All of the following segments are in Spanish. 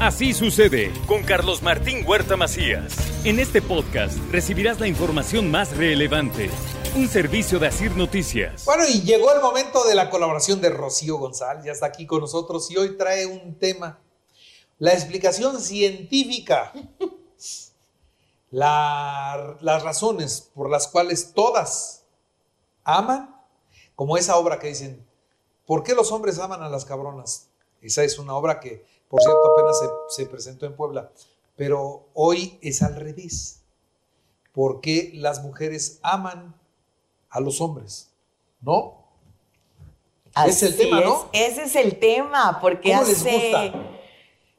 Así sucede con Carlos Martín Huerta Macías. En este podcast recibirás la información más relevante. Un servicio de Asir Noticias. Bueno, y llegó el momento de la colaboración de Rocío González. Ya está aquí con nosotros y hoy trae un tema. La explicación científica. La- las razones por las cuales todas aman, como esa obra que dicen, ¿por qué los hombres aman a las cabronas? Esa es una obra que, por cierto, apenas se, se presentó en Puebla, pero hoy es al revés. ¿Por qué las mujeres aman a los hombres? ¿No? Es el Así tema, es, ¿no? Ese es el tema, porque ¿Cómo les hace... gusta?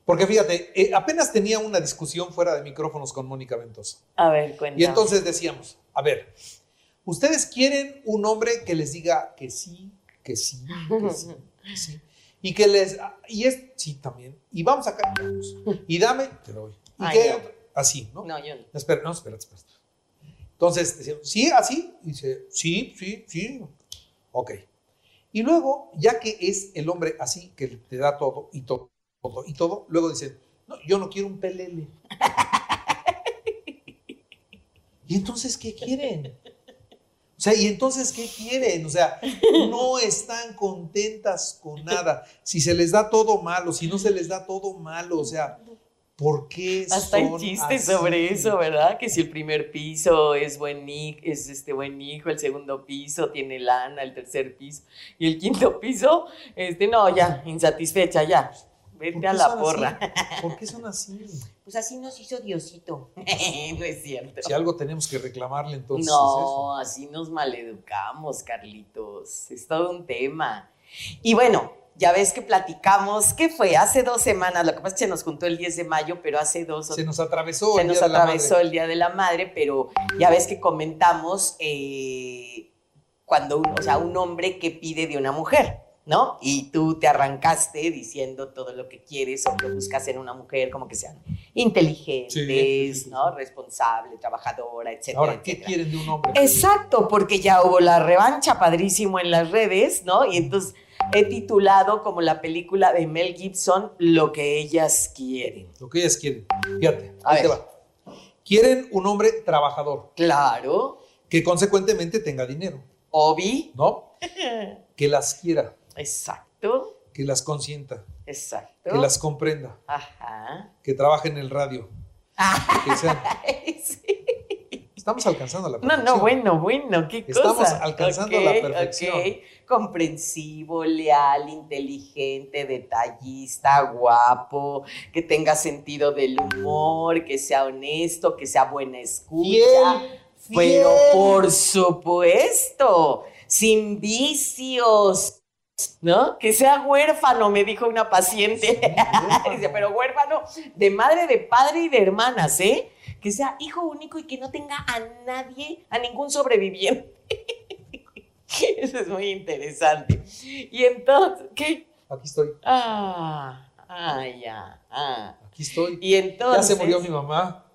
Porque fíjate, eh, apenas tenía una discusión fuera de micrófonos con Mónica Ventosa. A ver, cuéntame. Y entonces decíamos, a ver, ¿ustedes quieren un hombre que les diga que sí, que sí, que sí, que sí? Y que les... Y es... Sí, también. Y vamos acá. vamos. Y dame... Te doy. Y Ay, que... no. Así, ¿no? No, yo no. Espera, no, espérate, espérate. Entonces, decíamos, ¿sí, así? Y dice, sí, sí, sí. Ok. Y luego, ya que es el hombre así, que te da todo y todo, todo y todo, luego dicen, no, yo no quiero un pelele. ¿Y entonces qué quieren? Sea, ¿y entonces qué quieren? O sea, no están contentas con nada. Si se les da todo malo, si no se les da todo malo, o sea, ¿por qué Hasta hay chistes sobre eso, ¿verdad? Que si el primer piso es buen hijo, es este buen hijo, el segundo piso tiene lana, el tercer piso y el quinto piso, este no, ya, insatisfecha, ya. ¿Por Vete a la así? porra. ¿Por qué son así? Pues así nos hizo Diosito. no es cierto. Si algo tenemos que reclamarle, entonces No, así nos maleducamos, Carlitos. Es todo un tema. Y bueno, ya ves que platicamos, ¿qué fue? Hace dos semanas, lo que pasa es que se nos juntó el 10 de mayo, pero hace dos. Se nos atravesó se el nos Día de la atravesó Madre. el Día de la Madre, pero ya ves que comentamos eh, cuando un, o sea, un hombre que pide de una mujer, ¿no? Y tú te arrancaste diciendo todo lo que quieres o que buscas en una mujer, como que sean inteligentes, Sí, sí, sí, sí. ¿no? Responsable, trabajadora, etcétera. Ahora, ¿qué etcétera. quieren de un hombre? Exacto, porque ya hubo la revancha padrísimo en las redes, ¿no? Y entonces he titulado como la película de Mel Gibson, Lo que ellas quieren. Lo que ellas quieren. Fíjate, A ahí te va. Quieren un hombre trabajador, Claro, que consecuentemente tenga dinero, Obi. ¿no? Que las quiera, Exacto, que las consienta, exacto. que las comprenda, Ajá. que trabaje en el radio. Que sean- Sí. Estamos alcanzando la No, perfección. no, bueno, bueno, qué cosa. Estamos alcanzando la Ok, perfección. Comprensivo, leal, inteligente, detallista, guapo, que tenga sentido del humor, que sea honesto, que sea buena escucha. Fiel, Pero por supuesto, sin vicios. ¿No? Que sea huérfano, me dijo una paciente. Dice, pero huérfano de madre, de padre y de hermanas, ¿eh? Que sea hijo único y que no tenga a nadie, a ningún sobreviviente. Eso es muy interesante. Y entonces, ¿qué? Aquí estoy, Ah, ah, ya. Ah. aquí estoy. Y entonces. Ya se murió mi mamá,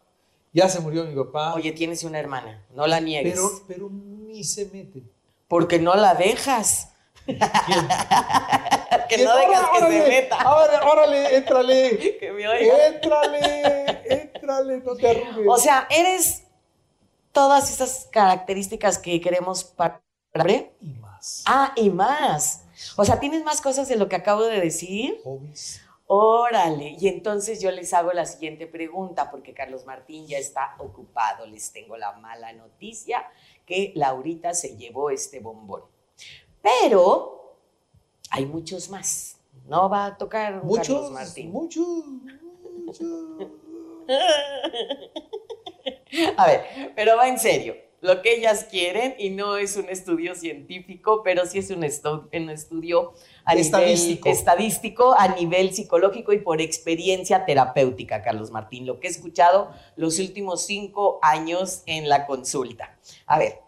ya se murió mi papá. Oye, tienes una hermana, no la niegues. pero, pero ni se mete. Porque no la dejas. Que no dejas que se Órale, meta. Órale, órale, éntrale. Que me oiga. Éntrale, éntrale, no te arrugues. O sea, eres todas esas características que queremos para. y más. Ah, y más. O sea, tienes más cosas de lo que acabo de decir. Hobbies. Órale. Y entonces yo les hago la siguiente pregunta, porque Carlos Martín ya está ocupado. Les tengo la mala noticia que Laurita se llevó este bombón. Pero hay muchos más. No va a tocar Muchos, Carlos Martín. muchos, muchos. A ver, pero va en serio. Lo que ellas quieren, y no es un estudio científico, pero sí es un, estu- un estudio a Estadístico. nivel estadístico, a nivel psicológico y por experiencia terapéutica, Carlos Martín, lo que he escuchado los últimos cinco años en la consulta. A ver,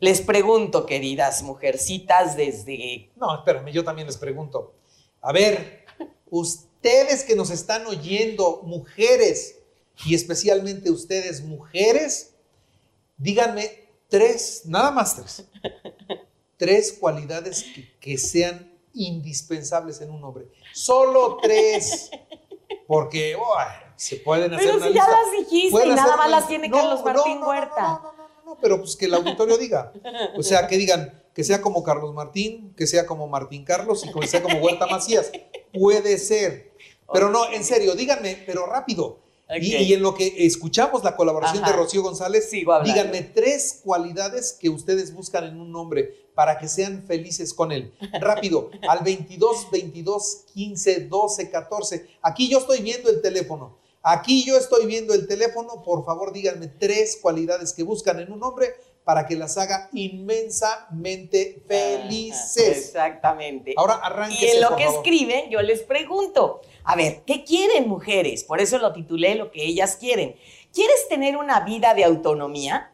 les pregunto, queridas mujercitas, desde No, espérame, yo también les pregunto. A ver, ustedes que nos están oyendo, mujeres, y especialmente ustedes, mujeres, díganme tres, nada más tres, tres cualidades que, que sean indispensables en un hombre. Solo tres. Porque oh, se pueden hacer Pero una si ya las dijiste y nada más las tiene No, Carlos Martín no, no, Huerta. No, pero pues que el auditorio diga. O sea, que digan que sea como Carlos Martín, que sea como Martín Carlos y que sea como Huerta Macías. Puede ser. Pero no, en serio, díganme, pero rápido. Y, en lo que escuchamos la colaboración Ajá. de Rocío González, díganme tres cualidades que ustedes buscan en un hombre para que sean felices con él. Rápido, al 22, 22, 15, 12, 14. Aquí yo estoy viendo el teléfono. Aquí yo estoy viendo el teléfono. Por favor, díganme tres cualidades que buscan en un hombre para que las haga inmensamente felices. Exactamente. Ahora Y arránquese, en lo por que favor. escriben, yo les pregunto, a ver, ¿qué quieren mujeres? Por eso lo titulé lo que ellas quieren. ¿Quieres tener una vida de autonomía?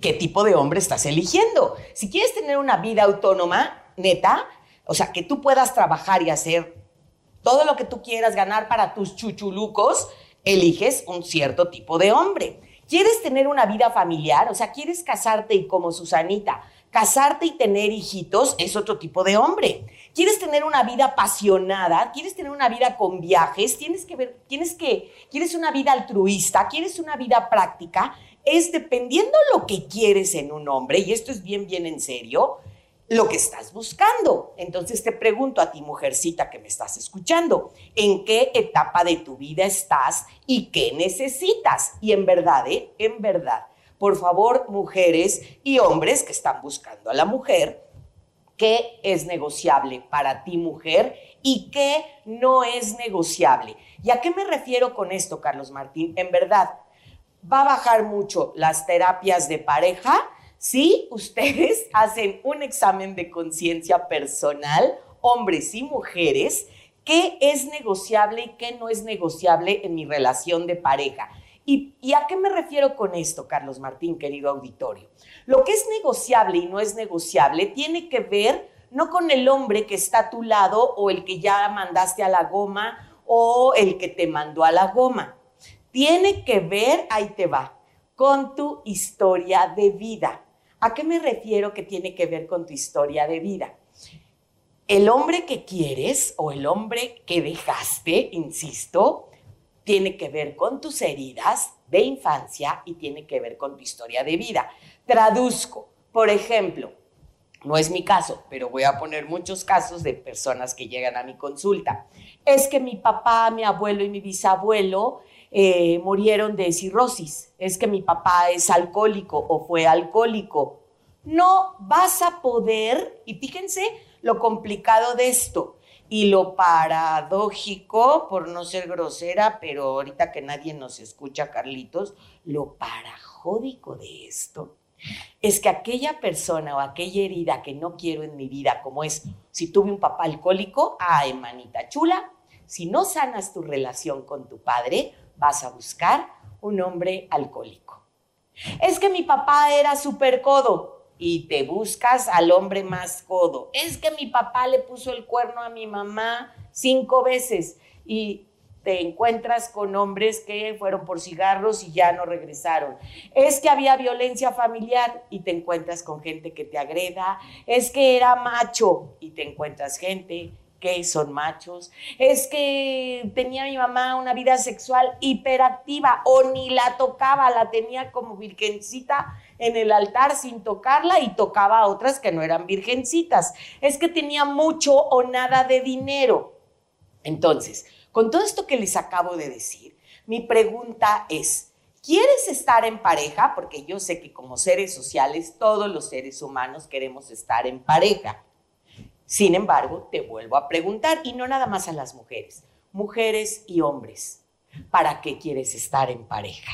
¿Qué tipo de hombre estás eligiendo? Si quieres tener una vida autónoma, neta, o sea, que tú puedas trabajar y hacer todo lo que tú quieras ganar para tus chuchulucos, eliges un cierto tipo de hombre. ¿Quieres tener una vida familiar? O sea, ¿quieres casarte y como Susanita, casarte y tener hijitos? Es otro tipo de hombre. ¿Quieres tener una vida apasionada? ¿Quieres tener una vida con viajes? ¿Tienes que ver, tienes que, quieres una vida altruista? ¿Quieres una vida práctica? Es dependiendo lo que quieres en un hombre, y esto es bien, bien en serio, lo que estás buscando. Entonces te pregunto a ti, mujercita que me estás escuchando, ¿en qué etapa de tu vida estás y qué necesitas? Y en verdad, ¿eh? En verdad. Por favor, mujeres y hombres que están buscando a la mujer, ¿qué es negociable para ti, mujer? ¿Y qué no es negociable? ¿Y a qué me refiero con esto, Carlos Martín? En verdad, va a bajar mucho las terapias de pareja si ustedes hacen un examen de conciencia personal, hombres y mujeres, qué es negociable y qué no es negociable en mi relación de pareja. ¿Y, y a qué me refiero con esto, Carlos Martín, querido auditorio? Lo que es negociable y no es negociable tiene que ver no con el hombre que está a tu lado o el que ya mandaste a la goma o el que te mandó a la goma. Tiene que ver, ahí te va, con tu historia de vida. ¿A qué me refiero que tiene que ver con tu historia de vida? El hombre que quieres o el hombre que dejaste, insisto, tiene que ver con tus heridas de infancia y tiene que ver con tu historia de vida. Traduzco, por ejemplo, no es mi caso, pero voy a poner muchos casos de personas que llegan a mi consulta. Es que mi papá, mi abuelo y mi bisabuelo eh, murieron de cirrosis. Es que mi papá es alcohólico o fue alcohólico. No vas a poder, y fíjense lo complicado de esto y lo paradójico, por no ser grosera, pero ahorita que nadie nos escucha, Carlitos, lo parajódico de esto es que aquella persona o aquella herida que no quiero en mi vida, como es si tuve un papá alcohólico, ay, manita chula, si no sanas tu relación con tu padre, vas a buscar un hombre alcohólico. Es que mi papá era súper codo y te buscas al hombre más codo. Es que mi papá le puso el cuerno a mi mamá cinco veces y te encuentras con hombres que fueron por cigarros y ya no regresaron. Es que había violencia familiar y te encuentras con gente que te agreda. Es que era macho y te encuentras gente son machos. Es que tenía mi mamá una vida sexual hiperactiva o ni la tocaba, la tenía como virgencita en el altar sin tocarla y tocaba a otras que no eran virgencitas. Es que tenía mucho o nada de dinero. Entonces, con todo esto que les acabo de decir, mi pregunta es, ¿quieres estar en pareja? Porque yo sé que como seres sociales, todos los seres humanos queremos estar en pareja. Sin embargo, te vuelvo a preguntar, y no nada más a las mujeres, mujeres y hombres, ¿para qué quieres estar en pareja?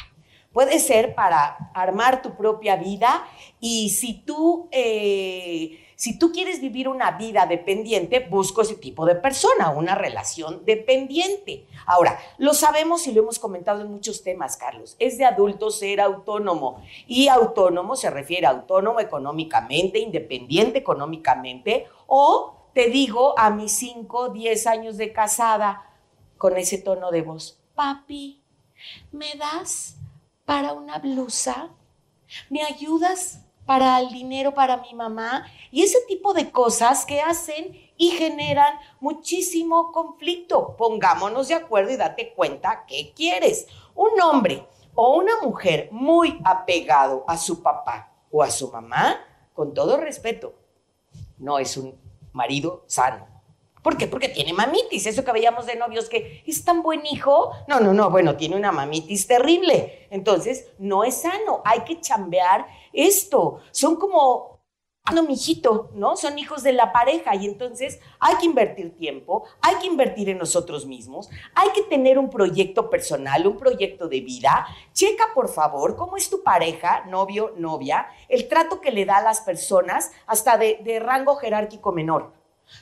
Puede ser para armar tu propia vida y si tú, eh, si tú quieres vivir una vida dependiente, busco ese tipo de persona, una relación dependiente. Ahora, lo sabemos y lo hemos comentado en muchos temas, Carlos. Es de adulto ser autónomo y autónomo se refiere a autónomo económicamente, independiente económicamente o te digo a mis 5, 10 años de casada con ese tono de voz, papi, ¿me das para una blusa? ¿Me ayudas para el dinero para mi mamá? Y ese tipo de cosas que hacen y generan muchísimo conflicto. Pongámonos de acuerdo y date cuenta qué quieres. Un hombre o una mujer muy apegado a su papá o a su mamá, con todo respeto, no es un marido sano. ¿Por qué? Porque tiene mamitis. Eso que veíamos de novios que es tan buen hijo. No, no, no. Bueno, tiene una mamitis terrible. Entonces, no es sano. Hay que chambear esto. Son como no, mijito, ¿no? Son hijos de la pareja y entonces hay que invertir tiempo, hay que invertir en nosotros mismos, hay que tener un proyecto personal, un proyecto de vida. Checa, por favor, cómo es tu pareja, novio, novia, el trato que le da a las personas hasta de rango jerárquico menor.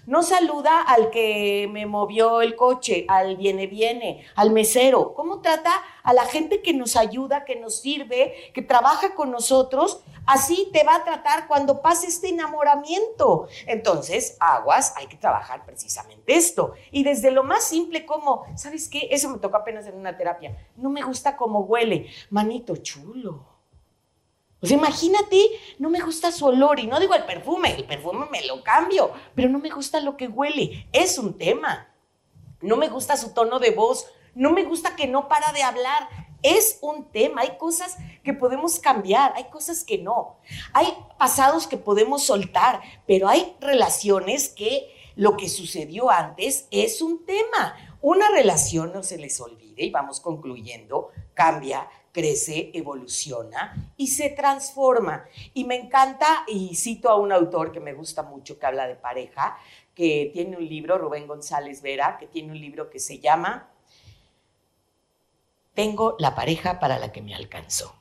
No saluda al que me movió el coche, al viene viene, al mesero. ¿Cómo trata a la gente que nos ayuda, que nos sirve, que trabaja con nosotros? Así te va a tratar cuando pase este enamoramiento. Entonces, aguas, hay que trabajar precisamente esto. Y desde lo más simple como, ¿sabes qué? Eso me tocó apenas en una terapia. No me gusta cómo huele. Manito chulo imagínate, no me gusta su olor y no digo el perfume, el perfume me lo cambio, pero no me gusta lo que huele, es un tema. No me gusta su tono de voz, no me gusta que no para de hablar, es un tema. Hay cosas que podemos cambiar, hay cosas que no. Hay pasados que podemos soltar, pero hay relaciones que lo que sucedió antes es un tema. Una relación no se les olvide y vamos concluyendo, cambia, crece, evoluciona y se transforma. Y me encanta, y cito a un autor que me gusta mucho, que habla de pareja, que tiene un libro, Rubén González Vera, que tiene un libro que se llama Tengo la pareja para la que me alcanzó.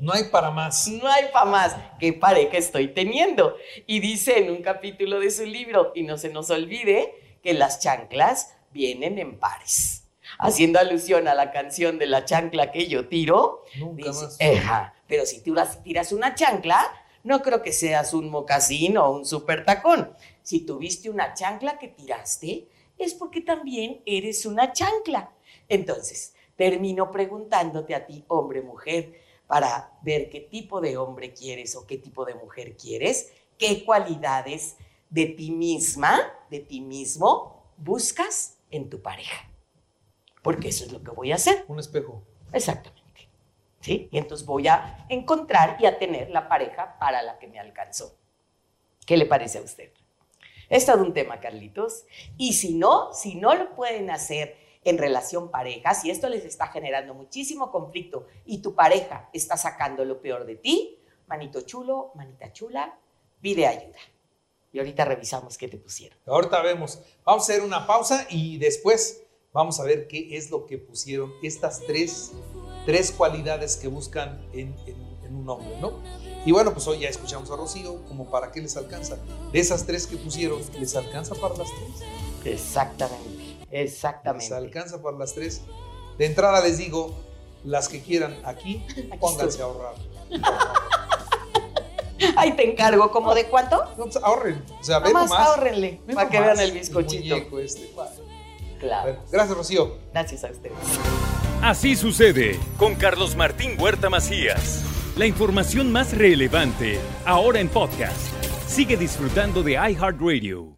No hay para más. No hay para más. ¿Qué pareja estoy teniendo? Y dice en un capítulo de su libro, y no se nos olvide, que las chanclas vienen en pares haciendo alusión a la canción de la chancla que yo tiro. Nunca más. pero si tiras, tiras una chancla, no creo que seas un mocasín o un super tacón. Si tuviste una chancla que tiraste, es porque también eres una chancla. Entonces, termino preguntándote a ti, hombre, mujer, para ver qué tipo de hombre quieres o qué tipo de mujer quieres, qué cualidades de ti misma, de ti mismo, buscas en tu pareja porque eso es lo que voy a hacer. Un espejo. Exactamente. ¿Sí? Y entonces voy a encontrar y a tener la pareja para la que me alcanzó. ¿Qué le parece a usted? Es todo un tema, Carlitos. Y si no, si no lo pueden hacer en relación pareja, si esto les está generando muchísimo conflicto y tu pareja está sacando lo peor de ti, manito chulo, manita chula, pide ayuda. Y ahorita revisamos qué te pusieron. Ahorita vemos. Vamos a hacer una pausa y después Vamos a ver qué es lo que pusieron estas tres, tres cualidades que buscan en, un hombre, ¿no? Y bueno, pues hoy ya escuchamos a Rocío, como para qué les alcanza. De esas tres que pusieron, ¿les alcanza para las tres? Exactamente, exactamente. Les alcanza para las tres. De entrada les digo, las que quieran aquí, pónganse a ahorrar. Ahí te encargo, ¿como de cuánto? No, pues ahorren. O sea, más ahorrenle, para que vean el bizcochito. El este, Claro. gracias, Rocío. Gracias a ustedes. Así sucede con Carlos Martín Huerta Macías. La información más relevante, ahora en podcast. Sigue disfrutando de iHeartRadio.